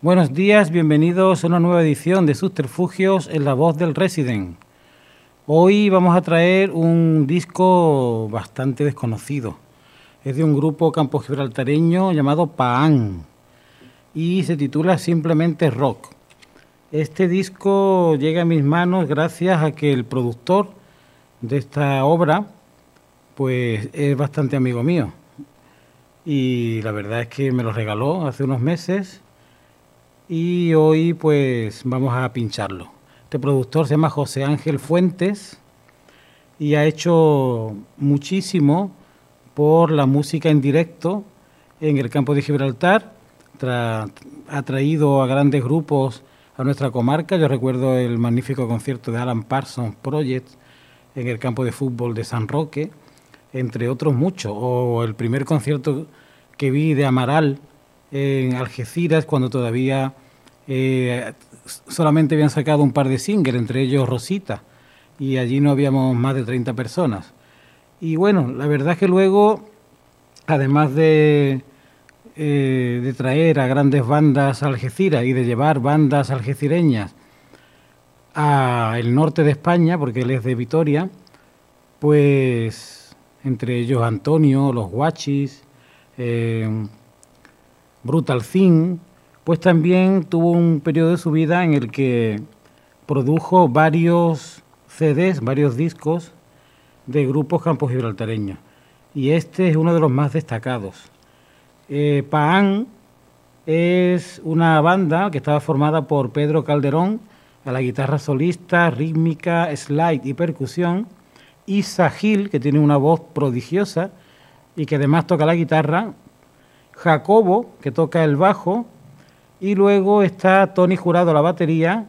Buenos días, bienvenidos a una nueva edición de Subterfugios en la voz del Resident. Hoy vamos a traer un disco bastante desconocido. Es de un grupo campo gibraltareño llamado Paan y se titula simplemente Rock. Este disco llega a mis manos gracias a que el productor de esta obra pues es bastante amigo mío. Y la verdad es que me lo regaló hace unos meses y hoy pues vamos a pincharlo. Este productor se llama José Ángel Fuentes y ha hecho muchísimo por la música en directo en el campo de Gibraltar. ha traído a grandes grupos a nuestra comarca. Yo recuerdo el magnífico concierto de Alan Parsons Project en el campo de fútbol de San Roque, entre otros muchos. O el primer concierto que vi de Amaral en Algeciras cuando todavía eh, solamente habían sacado un par de singles, entre ellos Rosita, y allí no habíamos más de 30 personas. Y bueno, la verdad es que luego, además de, eh, de traer a grandes bandas Algeciras y de llevar bandas algecireñas al norte de España, porque él es de Vitoria, pues entre ellos Antonio, los Guachis, eh, Brutal Thing, pues también tuvo un periodo de su vida en el que produjo varios CDs, varios discos de grupos campos gibraltareños. Y este es uno de los más destacados. Eh, Paan es una banda que estaba formada por Pedro Calderón a la guitarra solista, rítmica, slide y percusión, Isa Gil, que tiene una voz prodigiosa y que además toca la guitarra, Jacobo, que toca el bajo, y luego está Tony Jurado a la batería,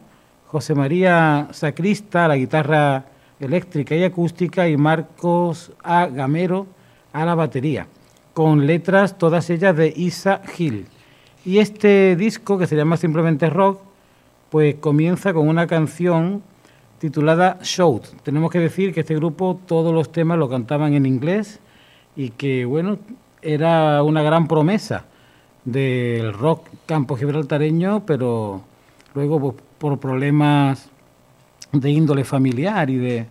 José María Sacrista a la guitarra eléctrica y acústica y Marcos A. Gamero a la batería, con letras todas ellas de Isa Gil. Y este disco, que se llama simplemente Rock, pues comienza con una canción titulada Shout. Tenemos que decir que este grupo todos los temas lo cantaban en inglés y que, bueno, era una gran promesa del rock campo gibraltareño, pero luego por problemas de índole familiar y de,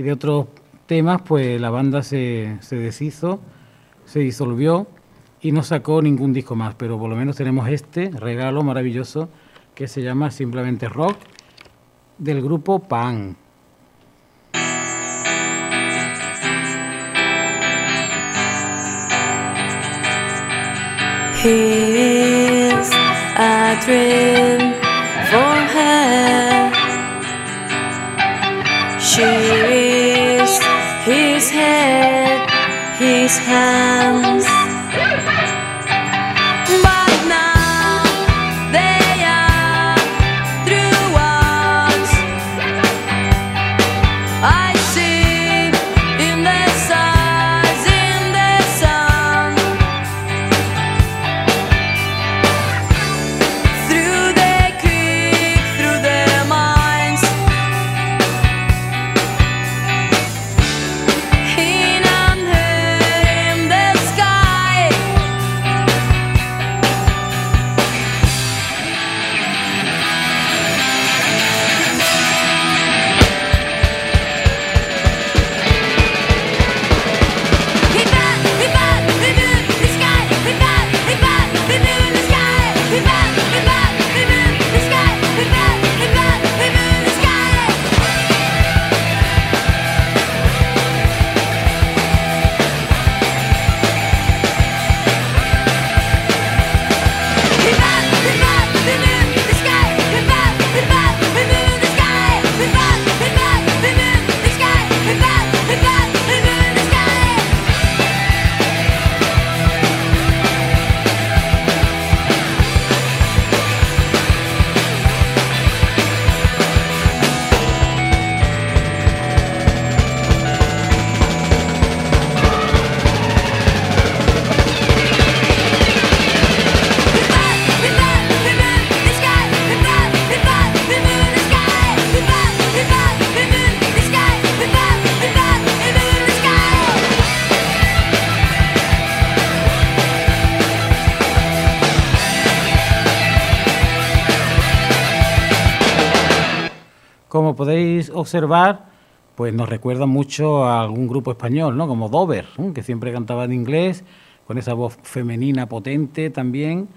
y de otros temas, pues la banda se, deshizo, se disolvió y no sacó ningún disco más, pero por lo menos tenemos este regalo maravilloso que se llama simplemente Rock del grupo Pan. She is his head, his hands. Como podéis observar, pues nos recuerda mucho a algún grupo español, ¿no? Como Dover, que siempre cantaba en inglés, con esa voz femenina potente también.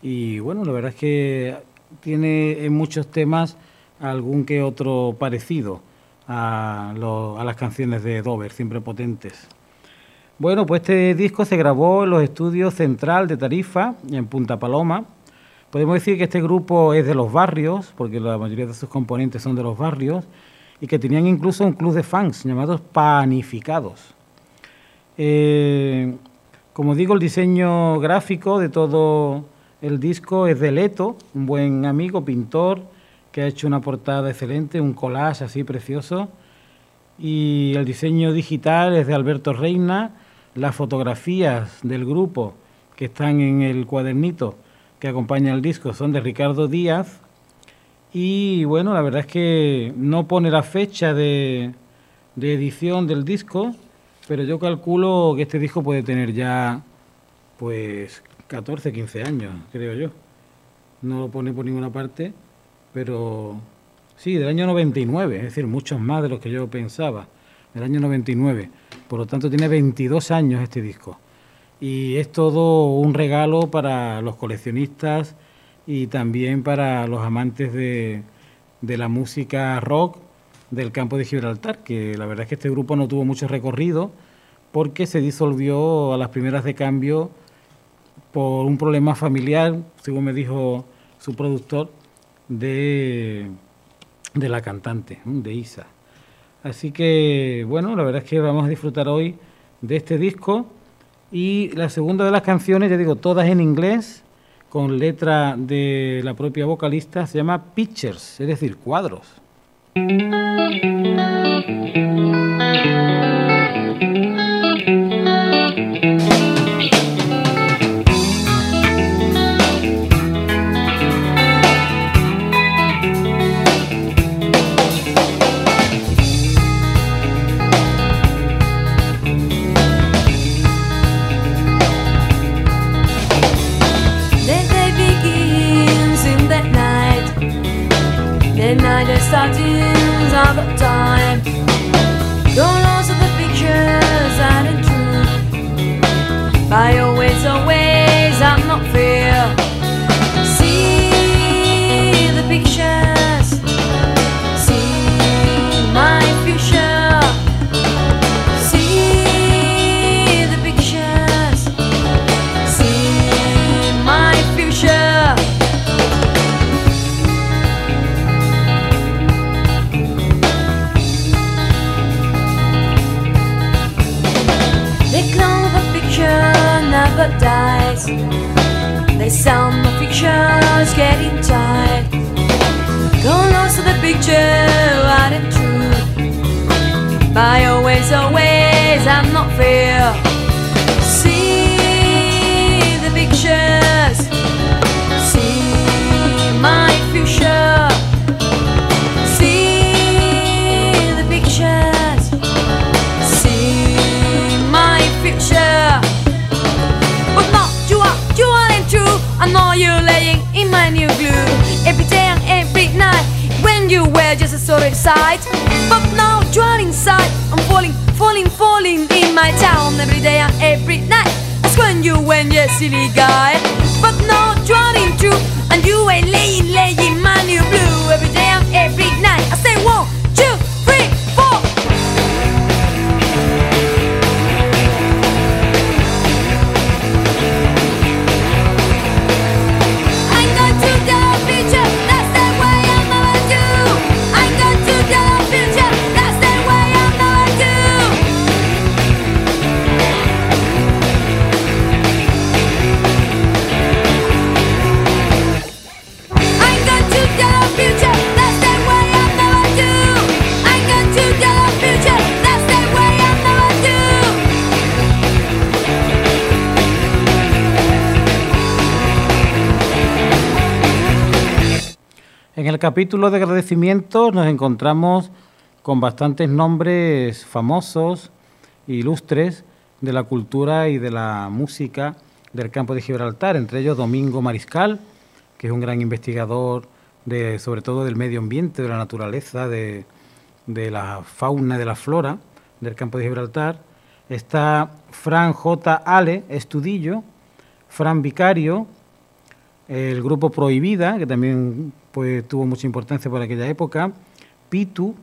Y bueno, la verdad es que tiene en muchos temas algún que otro parecido a, a las canciones de Dover, siempre potentes. Bueno, pues este disco se grabó en los estudios Central de Tarifa, en Punta Paloma. Podemos decir que este grupo es de los barrios, porque la mayoría de sus componentes son de los barrios, y que tenían incluso un club de fans llamados Panificados. Eh, como digo, el diseño gráfico de todo el disco es de Leto, un buen amigo, pintor, que ha hecho una portada excelente, un collage así precioso. Y el diseño digital es de Alberto Reina. Las fotografías del grupo que están en el cuadernito que acompaña el disco son de Ricardo Díaz. Y bueno, la verdad es que no pone la fecha de, de edición del disco, pero yo calculo que este disco puede tener ya pues 14, 15 años, creo yo. No lo pone por ninguna parte, pero sí, del año 99, es decir, muchos más de los que yo pensaba, del año 99. Por lo tanto, tiene 22 años este disco. Y es todo un regalo para los coleccionistas y también para los amantes de, de la música rock del campo de Gibraltar, que la verdad es que este grupo no tuvo mucho recorrido porque se disolvió a las primeras de cambio por un problema familiar, según me dijo su productor, de, de la cantante, de Isa. Así que, bueno, la verdad es que vamos a disfrutar hoy de este disco. Y la segunda de las canciones, ya digo, todas en inglés, con letra de la propia vocalista, se llama Pictures, es decir, cuadros. Sight, but now you're inside. I'm falling, falling, falling in my town every day and every night. That's when you went, you silly guy. But now in true, and you ain't laying, laying capítulo de agradecimientos nos encontramos con bastantes nombres famosos, ilustres de la cultura y de la música del campo de Gibraltar, entre ellos Domingo Mariscal, que es un gran investigador de, sobre todo del medio ambiente, de la naturaleza, de, de la fauna, de la flora del campo de Gibraltar. Está Fran J. Ale Estudillo, Fran Vicario, el grupo Prohibida, que también pues, tuvo mucha importancia por aquella época, Pitu,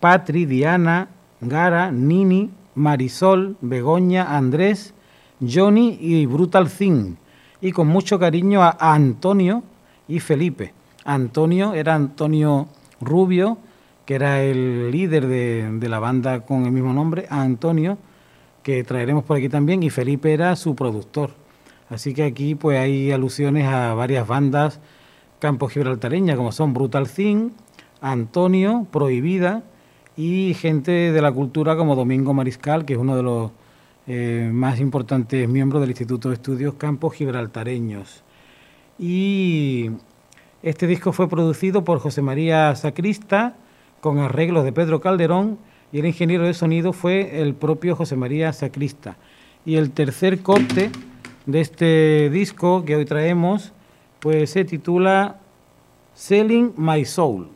Patri, Diana, Gara, Nini, Marisol, Begoña, Andrés, Johnny y Brutal Thing. Y con mucho cariño a Antonio y Felipe. Antonio era Antonio Rubio, que era el líder de, la banda con el mismo nombre, Antonio, que traeremos por aquí también, y Felipe era su productor. Así que aquí pues hay alusiones a varias bandas campo gibraltareñas, como son Brutal Thing, Antonio, Prohibida, y gente de la cultura como Domingo Mariscal, que es uno de los eh, más importantes miembros del Instituto de Estudios Campos Gibraltareños. Y este disco fue producido por José María Sacrista, con arreglos de Pedro Calderón, y el ingeniero de sonido fue el propio José María Sacrista. Y el tercer corte de este disco que hoy traemos, pues se titula Selling My Soul.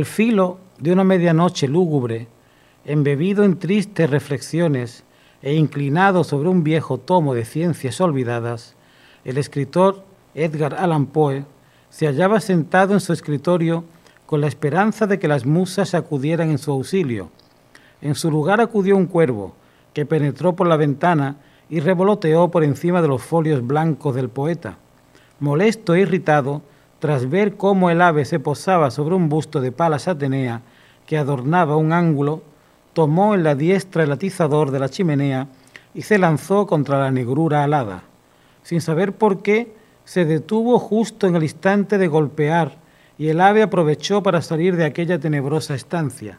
Al filo de una medianoche lúgubre, embebido en tristes reflexiones e inclinado sobre un viejo tomo de ciencias olvidadas, el escritor Edgar Allan Poe se hallaba sentado en su escritorio con la esperanza de que las musas acudieran en su auxilio. En su lugar acudió un cuervo, que penetró por la ventana y revoloteó por encima de los folios blancos del poeta. Molesto e irritado, tras ver cómo el ave se posaba sobre un busto de Palas Atenea que adornaba un ángulo, tomó en la diestra el atizador de la chimenea y se lanzó contra la negrura alada. Sin saber por qué, se detuvo justo en el instante de golpear y el ave aprovechó para salir de aquella tenebrosa estancia.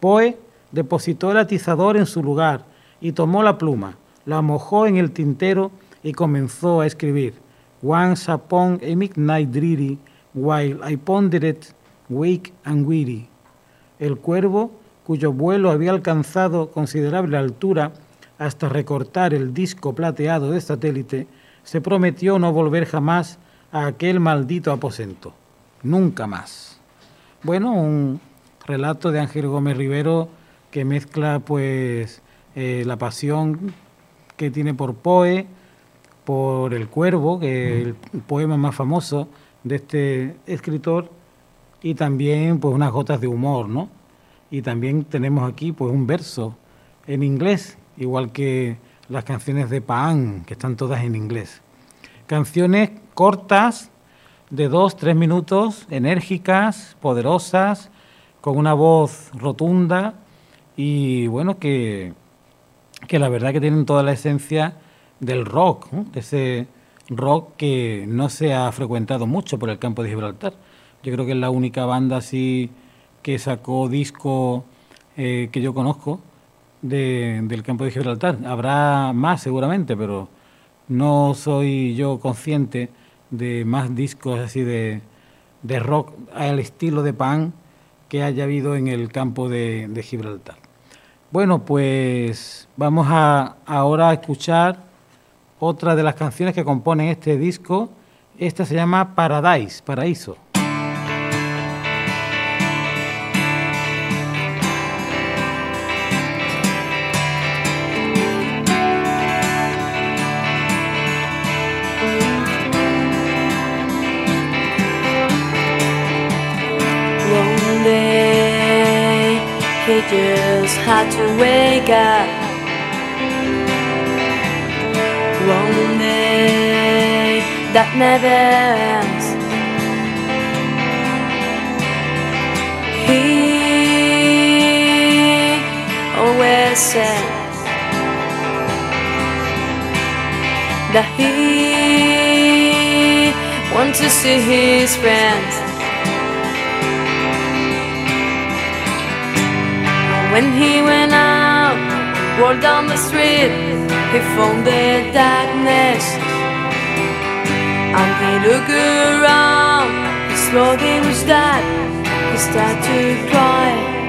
Poe depositó el atizador en su lugar y tomó la pluma, la mojó en el tintero y comenzó a escribir. Once upon a midnight dreary, while I pondered, wake and weary. El cuervo, cuyo vuelo había alcanzado considerable altura hasta recortar el disco plateado de satélite, se prometió no volver jamás a aquel maldito aposento. Nunca más. Bueno, un relato de Ángel Gómez Rivero que mezcla pues eh, la pasión que tiene por Poe, por El Cuervo, que es el poema más famoso de este escritor, y también pues unas gotas de humor, ¿no? Y también tenemos aquí pues un verso en inglés, igual que las canciones de Pan, que están todas en inglés. Canciones cortas, de dos, tres minutos, enérgicas, poderosas, con una voz rotunda y bueno, que, que la verdad que tienen toda la esencia del rock, de ese rock que no se ha frecuentado mucho por el campo de Gibraltar. Yo creo que es la única banda así que sacó disco eh, que yo conozco del campo de Gibraltar. Habrá más seguramente, pero no soy yo consciente de más discos así de, de rock al estilo de pan que haya habido en el campo de, de Gibraltar. Bueno, pues vamos a ahora a escuchar otra de las canciones que componen este disco. Esta se llama Paradise, Paraíso. He just had to wake up ends. He always says that he wants to see his friends. When he went out, walked down the street he found the darkness and they look around, it's Lord, they was that they start to cry.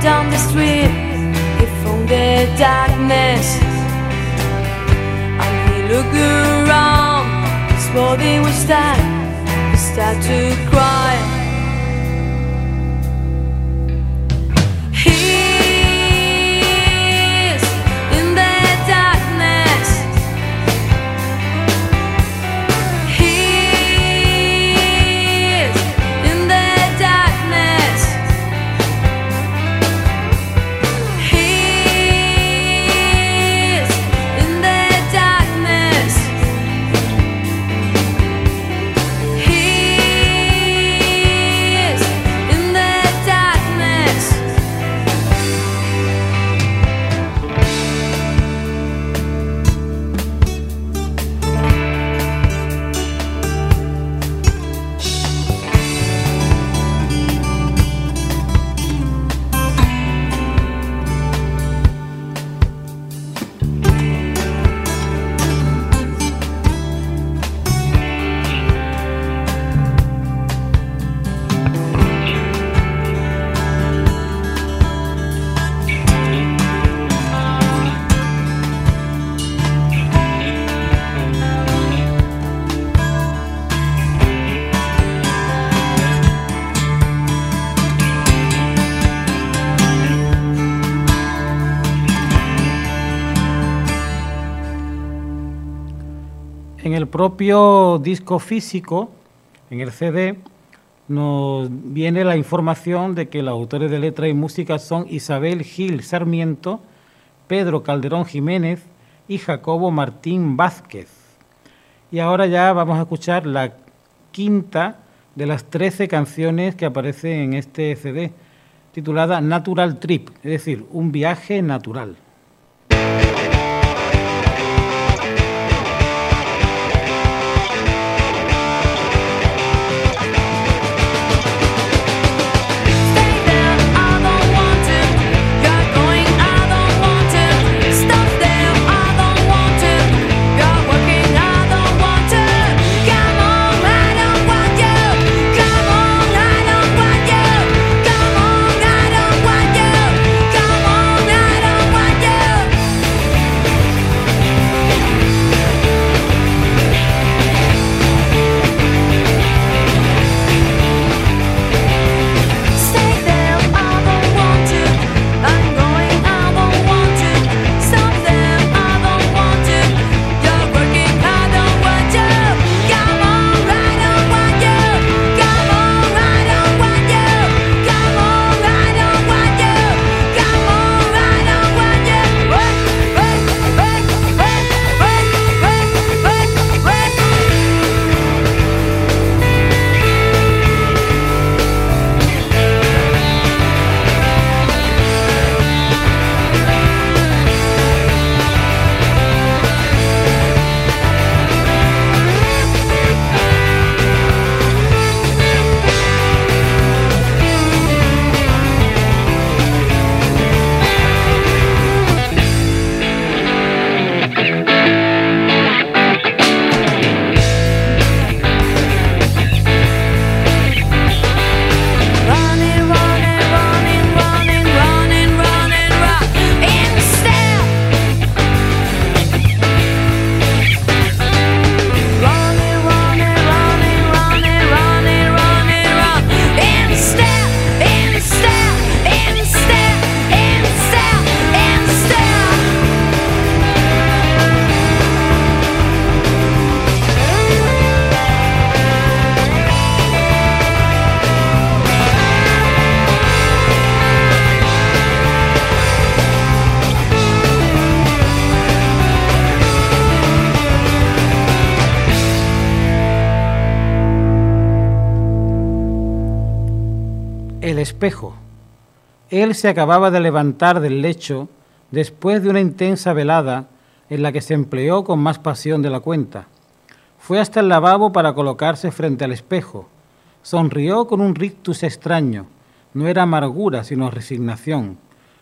Down the street, he found the darkness. And he looked around, his body was dead. He started to cry. El propio disco físico, en el CD, nos viene la información de que los autores de letra y música son Isabel Gil Sarmiento, Pedro Calderón Jiménez y Jacobo Martín Vázquez. Y ahora ya vamos a escuchar la quinta de las 13 canciones que aparecen en este CD, titulada Natural Trip, es decir, un viaje natural. Él se acababa de levantar del lecho después de una intensa velada en la que se empleó con más pasión de la cuenta. Fue hasta el lavabo para colocarse frente al espejo. Sonrió con un rictus extraño. No era amargura, sino resignación.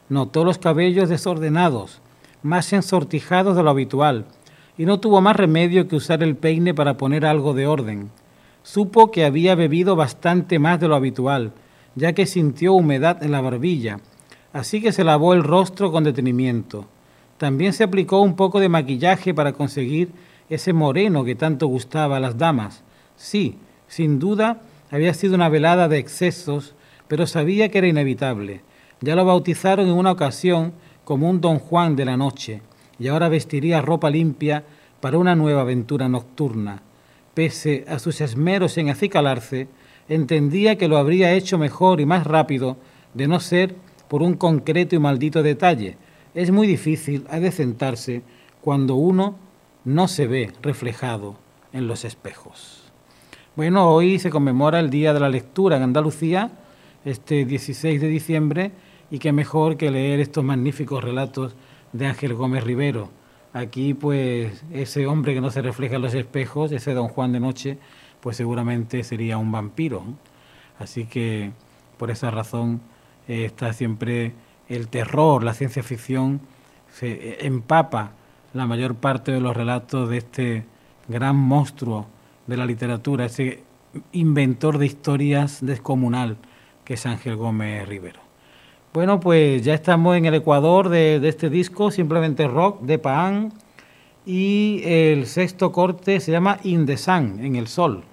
Notó los cabellos desordenados, más ensortijados de lo habitual, y no tuvo más remedio que usar el peine para poner algo de orden. Supo que había bebido bastante más de lo habitual, ya que sintió humedad en la barbilla, así que se lavó el rostro con detenimiento. También se aplicó un poco de maquillaje para conseguir ese moreno que tanto gustaba a las damas. Sí, sin duda había sido una velada de excesos, pero sabía que era inevitable. Ya lo bautizaron en una ocasión como un don Juan de la noche, y ahora vestiría ropa limpia para una nueva aventura nocturna. Pese a sus esmeros en acicalarse, entendía que lo habría hecho mejor y más rápido de no ser por un concreto y maldito detalle. Es muy difícil adecentarse cuando uno no se ve reflejado en los espejos. Bueno, hoy se conmemora el Día de la Lectura en Andalucía, este 16 de diciembre, y qué mejor que leer estos magníficos relatos de Ángel Gómez Rivero. Aquí, pues, ese hombre que no se refleja en los espejos, ese don Juan de Noche, pues seguramente sería un vampiro. Así que por esa razón eh, está siempre el terror, la ciencia ficción, se eh, empapa la mayor parte de los relatos de este gran monstruo de la literatura, ese inventor de historias descomunal que es Ángel Gómez Rivero. Bueno, pues ya estamos en el Ecuador de, este disco, simplemente rock, de Paan, y el sexto corte se llama In the Sun, en el sol.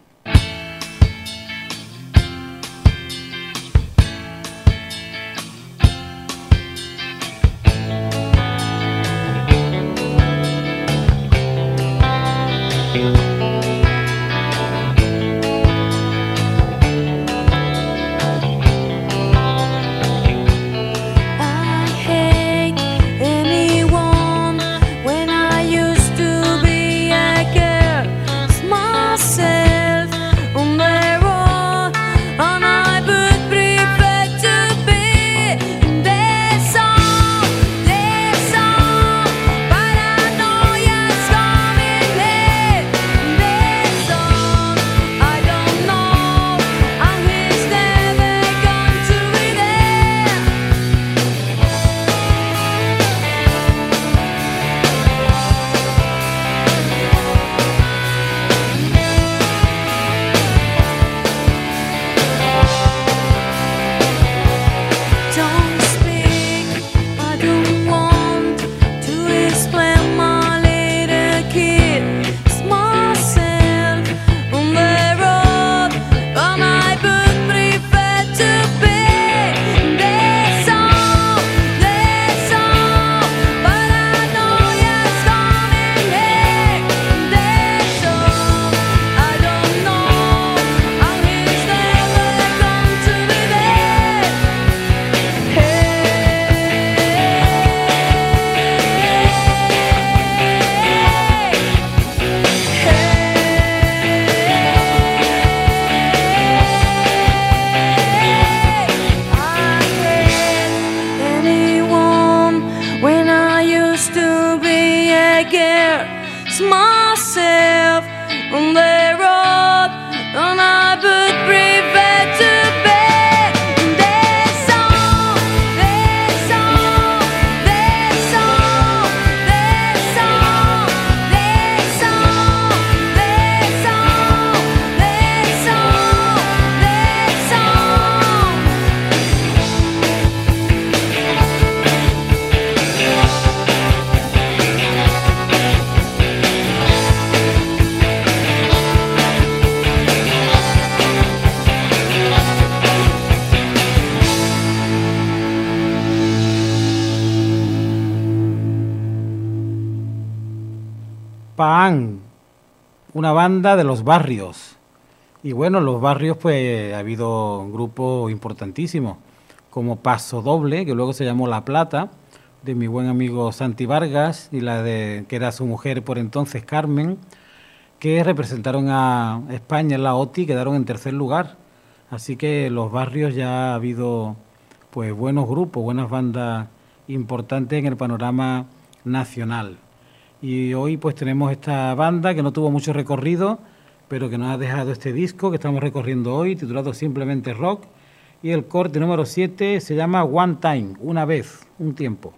Una banda de los barrios. Y bueno, en los barrios pues ha habido grupos importantísimos, como Paso Doble, que luego se llamó La Plata, de mi buen amigo Santi Vargas, y la de que era su mujer por entonces, Carmen, que representaron a España en la OTI quedaron en tercer lugar. Así que los barrios ya ha habido pues buenos grupos, buenas bandas importantes en el panorama nacional. Y hoy pues tenemos esta banda que no tuvo mucho recorrido, pero que nos ha dejado este disco que estamos recorriendo hoy, titulado simplemente Rock. Y el corte número 7 se llama One Time, una vez, un tiempo.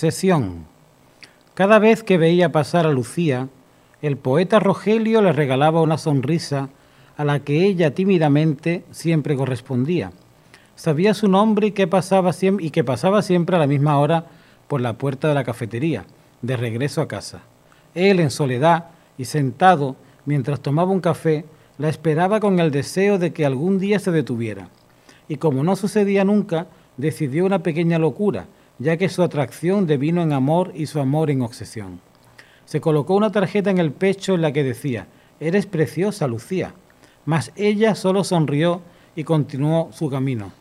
Obsesión. Cada vez que veía pasar a Lucía, el poeta Rogelio le regalaba una sonrisa a la que ella tímidamente siempre correspondía. Sabía su nombre y que pasaba, y que pasaba siempre a la misma hora por la puerta de la cafetería, de regreso a casa. Él, en soledad y sentado mientras tomaba un café, la esperaba con el deseo de que algún día se detuviera. Y como no sucedía nunca, decidió una pequeña locura, ya que su atracción devino en amor y su amor en obsesión. Se colocó una tarjeta en el pecho en la que decía, Eres preciosa, Lucía. Mas ella solo sonrió y continuó su camino.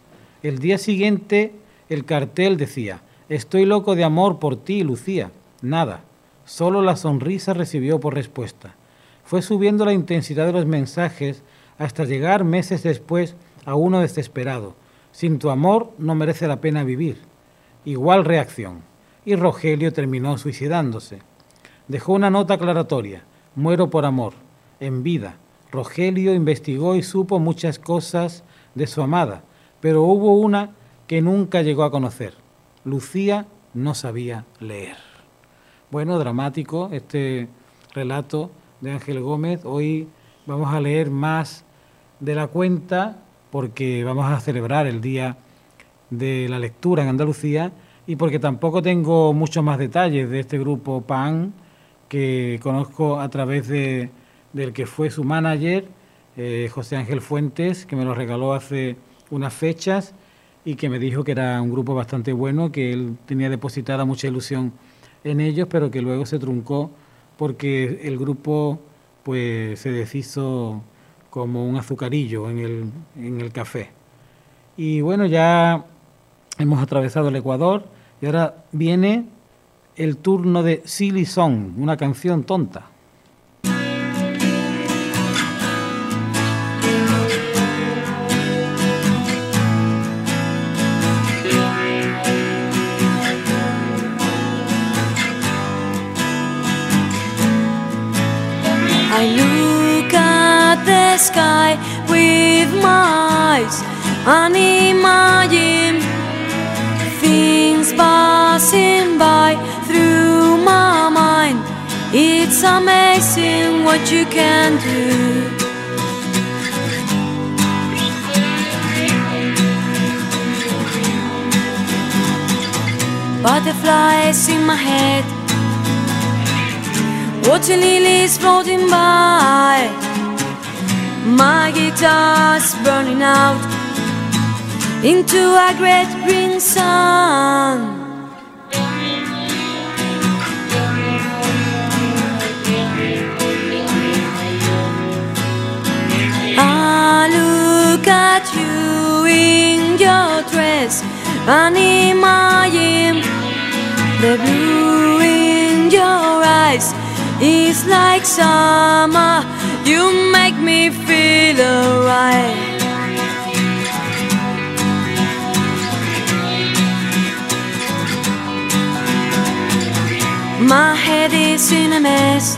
El día siguiente el cartel decía, Estoy loco de amor por ti, Lucía. Nada, solo la sonrisa recibió por respuesta. Fue subiendo la intensidad de los mensajes hasta llegar meses después a uno desesperado. Sin tu amor no merece la pena vivir. Igual reacción. Y Rogelio terminó suicidándose. Dejó una nota aclaratoria. Muero por amor. En vida. Rogelio investigó y supo muchas cosas de su amada, pero hubo una que nunca llegó a conocer. Lucía no sabía leer. Bueno, dramático este relato de Ángel Gómez. Hoy vamos a leer más de la cuenta porque vamos a celebrar el Día de la Lectura en Andalucía y porque tampoco tengo muchos más detalles de este grupo PAN que conozco a través de, del que fue su manager, eh, José Ángel Fuentes, que me lo regaló hace unas fechas y que me dijo que era un grupo bastante bueno, que él tenía depositada mucha ilusión en ellos, pero que luego se truncó porque el grupo pues se deshizo como un azucarillo en el, en el café. Y bueno, ya hemos atravesado el Ecuador y ahora viene el turno de Silly Song, una canción tonta. I look at the sky with my eyes things passing by through my mind. It's amazing what you can do. Butterflies in my head Water lilies floating by My guitar's burning out Into a great green sun I look at you in your dress and imagine the blue in your eyes is like summer. You make me feel alright. My head is in a mess.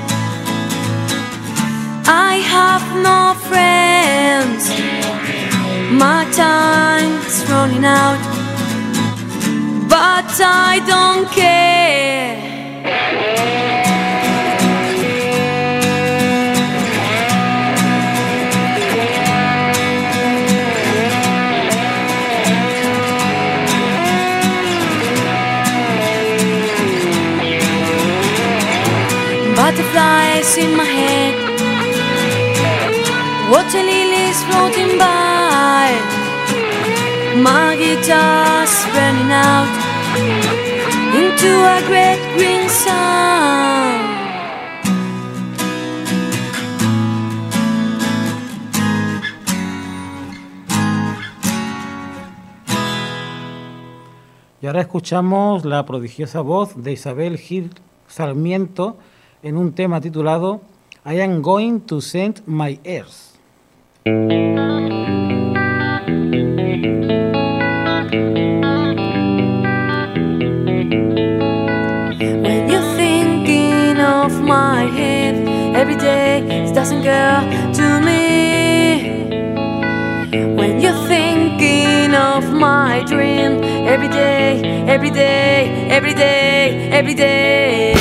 I have no friends. My time's running out, but I don't care. Butterflies in my head, water lilies floating by. My guitar's burning out into a great green sun. Y ahora escuchamos la prodigiosa voz de Isabel Gil Sarmiento en un tema titulado I am going to send my ears. When you're thinking of my head every day, it doesn't go to me. When you're thinking of my dream every day, every day, every day, every day.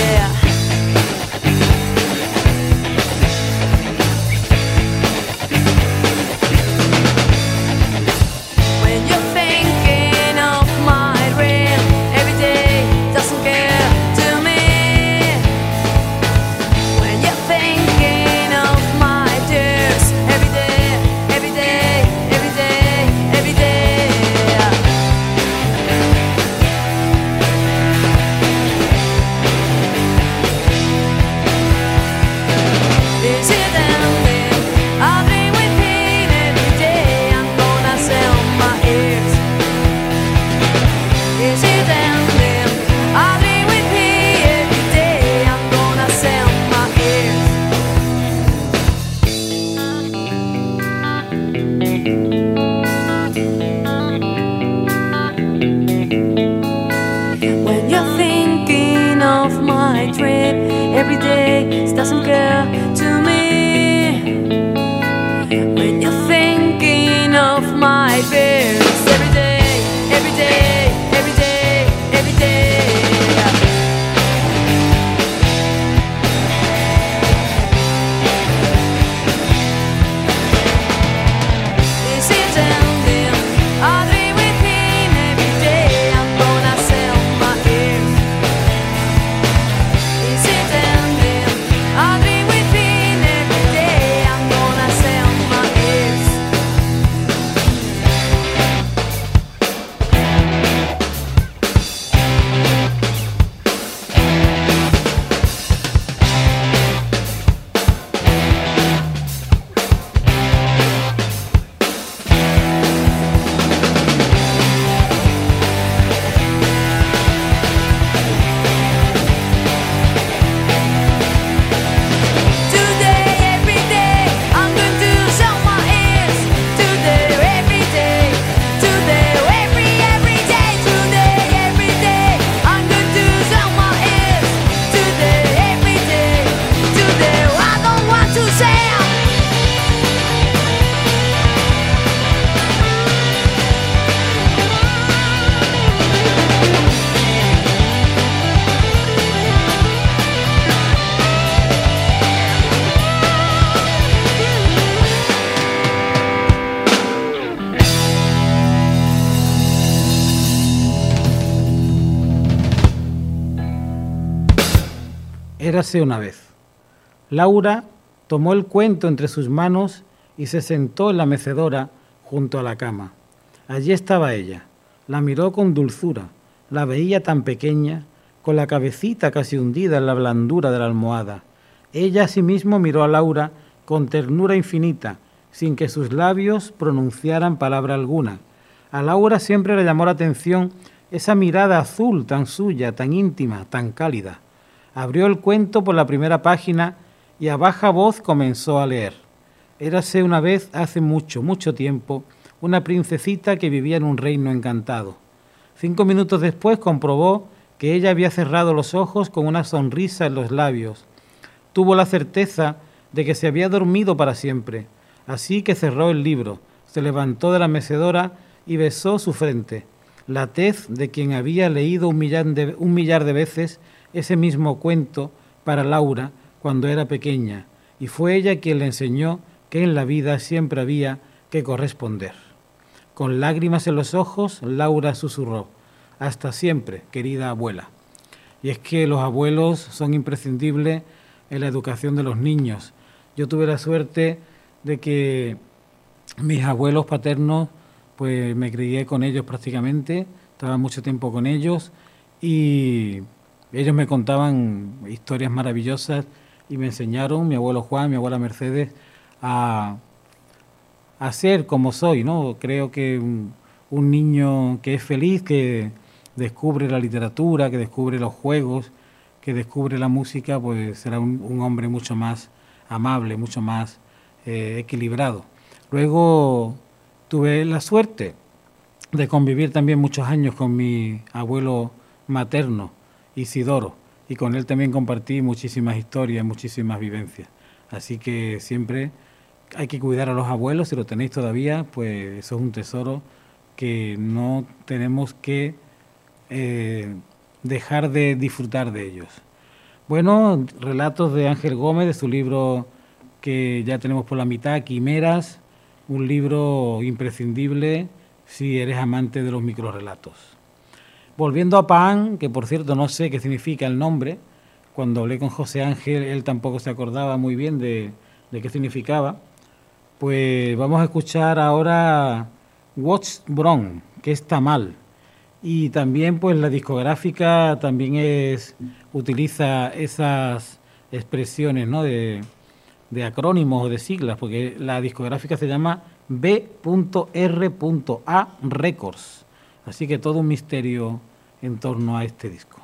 Una vez. Laura tomó el cuento entre sus manos y se sentó en la mecedora junto a la cama. Allí estaba ella. La miró con dulzura. La veía tan pequeña, con la cabecita casi hundida en la blandura de la almohada. Ella asimismo miró a Laura con ternura infinita, sin que sus labios pronunciaran palabra alguna. A Laura siempre le llamó la atención esa mirada azul tan suya, tan íntima, tan cálida. Abrió el cuento por la primera página y a baja voz comenzó a leer. Érase una vez, hace mucho, mucho tiempo, una princesita que vivía en un reino encantado. Cinco minutos después comprobó que ella había cerrado los ojos con una sonrisa en los labios. Tuvo la certeza de que se había dormido para siempre, así que cerró el libro, se levantó de la mecedora y besó su frente, la tez de quien había leído un millar de, un millar de veces ese mismo cuento para Laura cuando era pequeña, y fue ella quien le enseñó que en la vida siempre había que corresponder. Con lágrimas en los ojos, Laura susurró, Hasta siempre, querida abuela. Y es que los abuelos son imprescindibles en la educación de los niños. Yo tuve la suerte de que mis abuelos paternos, pues me crié con ellos prácticamente, estaba mucho tiempo con ellos y ellos me contaban historias maravillosas y me enseñaron, mi abuelo Juan, mi abuela Mercedes, a, a ser como soy, ¿no? Creo que un, niño que es feliz, que descubre la literatura, que descubre los juegos, que descubre la música, pues será un, hombre mucho más amable, mucho más eh, equilibrado. Luego tuve la suerte de convivir también muchos años con mi abuelo materno, Isidoro, y con él también compartí muchísimas historias, muchísimas vivencias. Así que siempre hay que cuidar a los abuelos, si lo tenéis todavía, pues eso es un tesoro que no tenemos que eh, dejar de disfrutar de ellos. Bueno, relatos de Ángel Gómez, de su libro que ya tenemos por la mitad, Quimeras, un libro imprescindible si eres amante de los microrelatos. Volviendo a Pan, que por cierto no sé qué significa el nombre, cuando hablé con José Ángel, él tampoco se acordaba muy bien de, qué significaba. Pues vamos a escuchar ahora What's Wrong, que está mal. Y también pues la discográfica también es utiliza esas expresiones ¿no? de, de acrónimos o de siglas, porque la discográfica se llama B.R.A. Records. Así que todo un misterio en torno a este disco.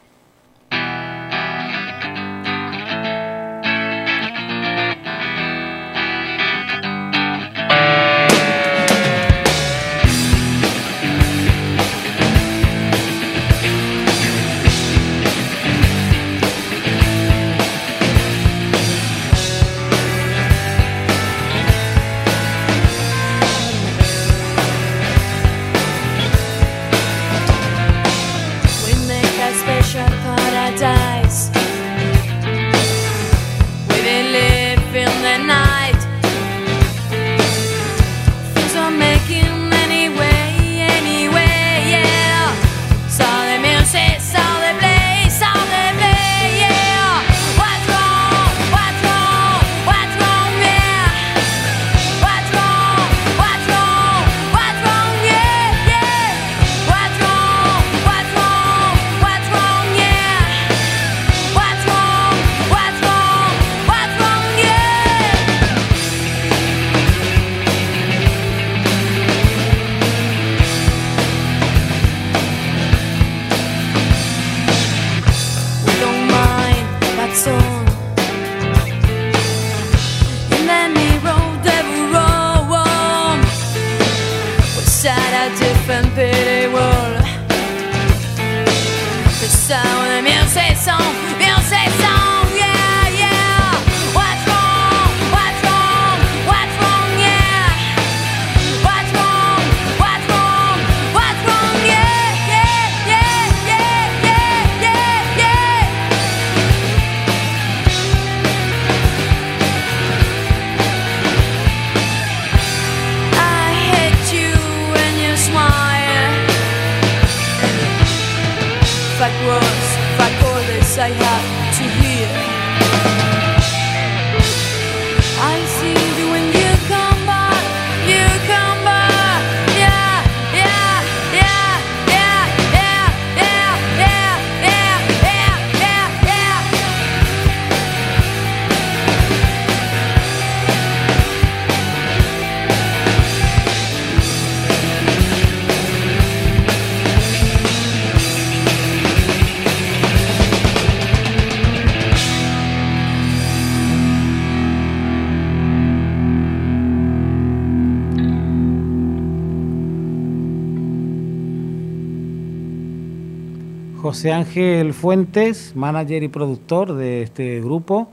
José Ángel Fuentes, manager y productor de este grupo,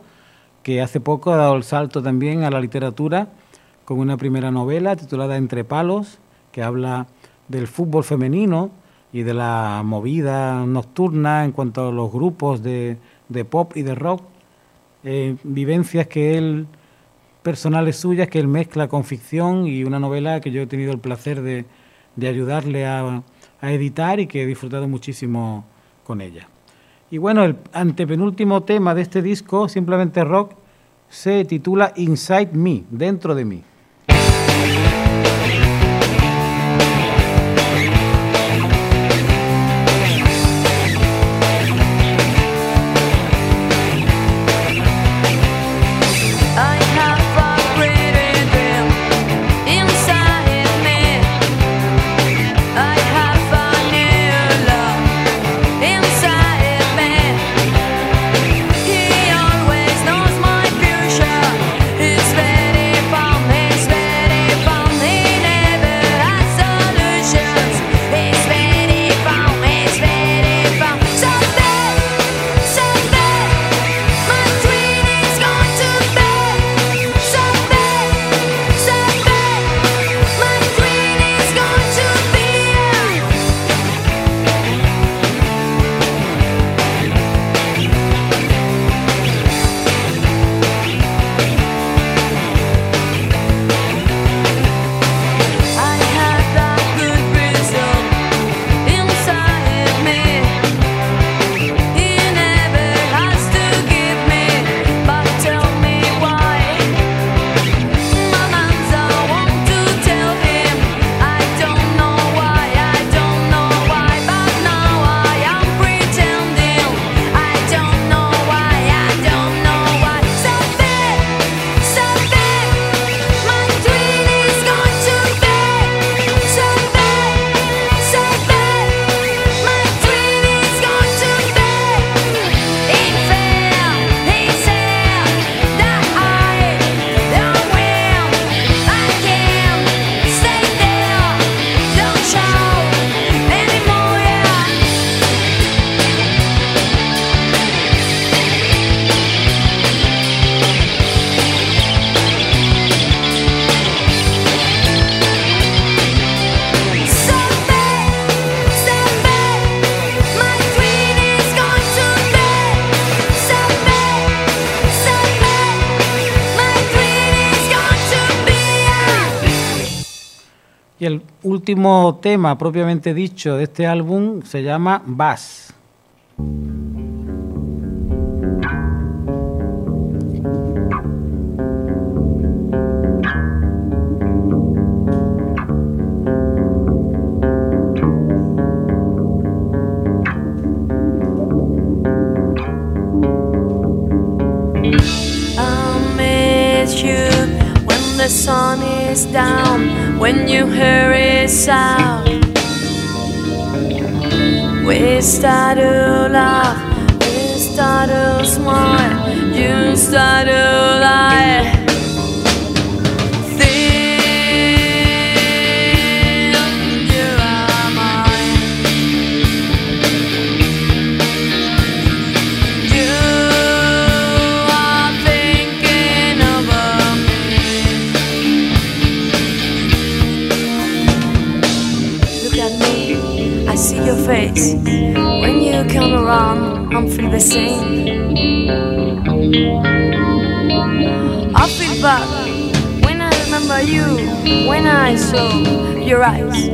que hace poco ha dado el salto también a la literatura con una primera novela titulada Entre Palos, que habla del fútbol femenino y de la movida nocturna en cuanto a los grupos de, pop y de rock, eh, vivencias que él, personales suyas, que él mezcla con ficción y una novela que yo he tenido el placer de, ayudarle a, a editar y que he disfrutado muchísimo con ella. Y bueno, el antepenúltimo tema de este disco, simplemente rock, se titula Inside Me, dentro de mí. Último tema propiamente dicho de este álbum se llama Bass. the sun is down, when you hear it sound. We start to laugh, we start to smile, you start to lie. I'm feel the same. I feel bad when I remember you, when I saw your eyes.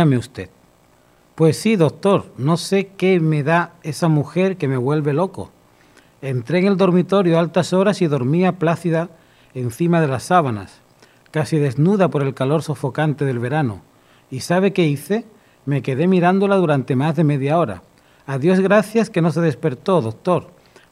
Dígame usted. Pues sí, doctor, no sé qué me da esa mujer que me vuelve loco. Entré en el dormitorio a altas horas y dormía plácida encima de las sábanas, casi desnuda por el calor sofocante del verano. ¿Y sabe qué hice? Me quedé mirándola durante más de media hora. A Dios gracias que no se despertó, doctor,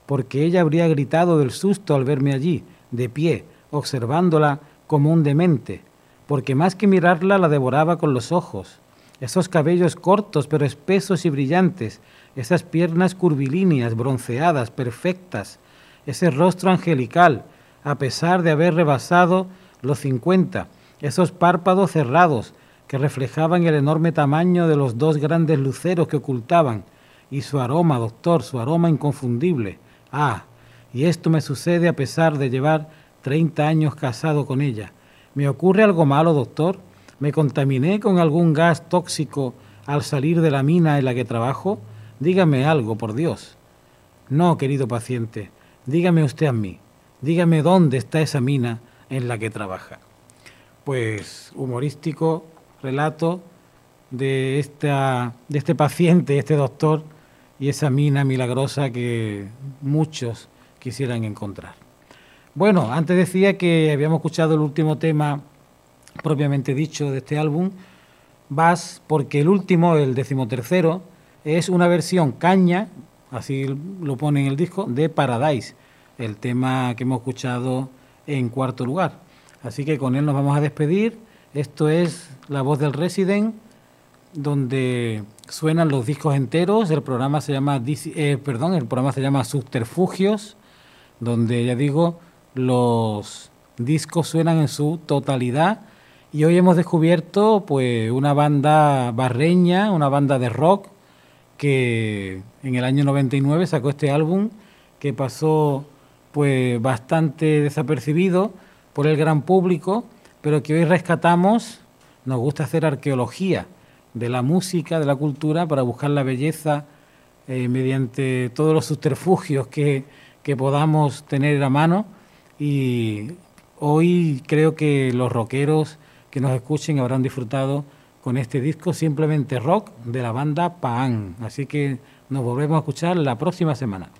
porque ella habría gritado del susto al verme allí, de pie, observándola como un demente, porque más que mirarla la devoraba con los ojos. Esos cabellos cortos pero espesos y brillantes, esas piernas curvilíneas, bronceadas, perfectas, ese rostro angelical, a pesar de haber rebasado los cincuenta, esos párpados cerrados que reflejaban el enorme tamaño de los dos grandes luceros que ocultaban, y su aroma, doctor, su aroma inconfundible. Ah, y esto me sucede a pesar de llevar treinta años casado con ella. ¿Me ocurre algo malo, doctor? ¿Me contaminé con algún gas tóxico al salir de la mina en la que trabajo? Dígame algo, por Dios. No, querido paciente, dígame usted a mí. Dígame dónde está esa mina en la que trabaja. Pues humorístico relato de, esta, de este paciente, este doctor, y esa mina milagrosa que muchos quisieran encontrar. Bueno, antes decía que habíamos escuchado el último tema propiamente dicho de este álbum, Bass, porque el último, el decimotercero, es una versión caña, así lo pone en el disco, de Paradise, el tema que hemos escuchado en cuarto lugar. Así que con él nos vamos a despedir. Esto es La Voz del Resident, donde suenan los discos enteros. El programa se llama, eh, perdón, el programa se llama Subterfugios, donde ya digo, los discos suenan en su totalidad y hoy hemos descubierto pues una banda barreña, una banda de rock que en el año 99 sacó este álbum que pasó pues bastante desapercibido por el gran público, pero que hoy rescatamos, nos gusta hacer arqueología de la música, de la cultura, para buscar la belleza eh, mediante todos los subterfugios que, que podamos tener a mano. Y hoy creo que los rockeros que nos escuchen habrán disfrutado con este disco simplemente rock de la banda Paan. Así que nos volvemos a escuchar la próxima semana.